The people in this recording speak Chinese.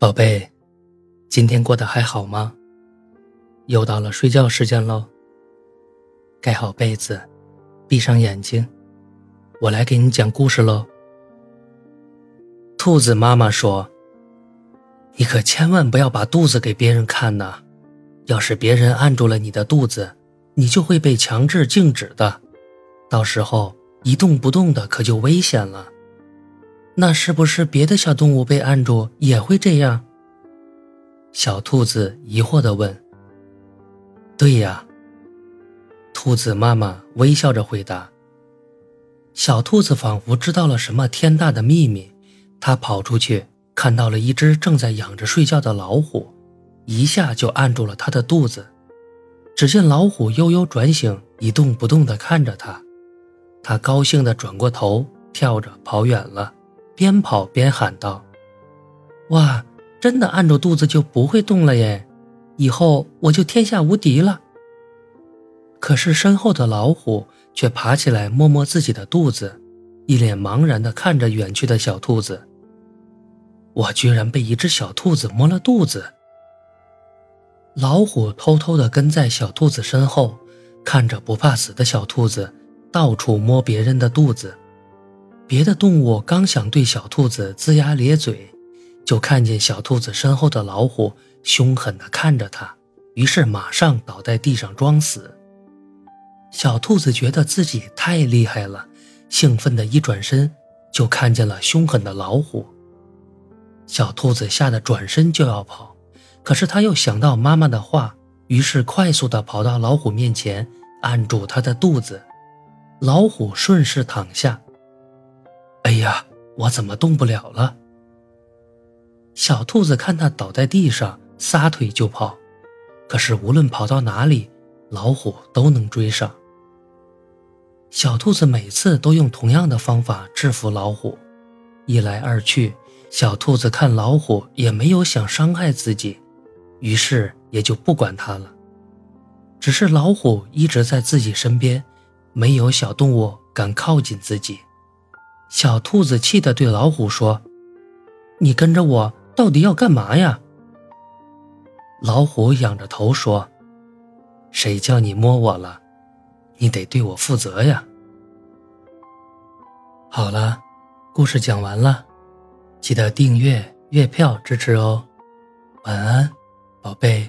宝贝，今天过得还好吗？又到了睡觉时间喽。盖好被子，闭上眼睛，我来给你讲故事喽。兔子妈妈说：“你可千万不要把肚子给别人看呐，要是别人按住了你的肚子，你就会被强制静止的，到时候一动不动的可就危险了。”那是不是别的小动物被按住也会这样？小兔子疑惑地问。“对呀。”兔子妈妈微笑着回答。小兔子仿佛知道了什么天大的秘密，它跑出去看到了一只正在仰着睡觉的老虎，一下就按住了它的肚子。只见老虎悠悠转醒，一动不动地看着它，它高兴地转过头，跳着跑远了。边跑边喊道：“哇，真的按住肚子就不会动了耶！以后我就天下无敌了。”可是身后的老虎却爬起来摸摸自己的肚子，一脸茫然地看着远去的小兔子。我居然被一只小兔子摸了肚子！老虎偷偷地跟在小兔子身后，看着不怕死的小兔子到处摸别人的肚子。别的动物刚想对小兔子龇牙咧嘴，就看见小兔子身后的老虎凶狠地看着它，于是马上倒在地上装死。小兔子觉得自己太厉害了，兴奋地一转身，就看见了凶狠的老虎。小兔子吓得转身就要跑，可是它又想到妈妈的话，于是快速地跑到老虎面前，按住它的肚子。老虎顺势躺下。哎呀，我怎么动不了了？小兔子看它倒在地上，撒腿就跑。可是无论跑到哪里，老虎都能追上。小兔子每次都用同样的方法制服老虎，一来二去，小兔子看老虎也没有想伤害自己，于是也就不管它了。只是老虎一直在自己身边，没有小动物敢靠近自己。小兔子气得对老虎说：“你跟着我到底要干嘛呀？”老虎仰着头说：“谁叫你摸我了？你得对我负责呀。”好了，故事讲完了，记得订阅、月票支持哦。晚安，宝贝。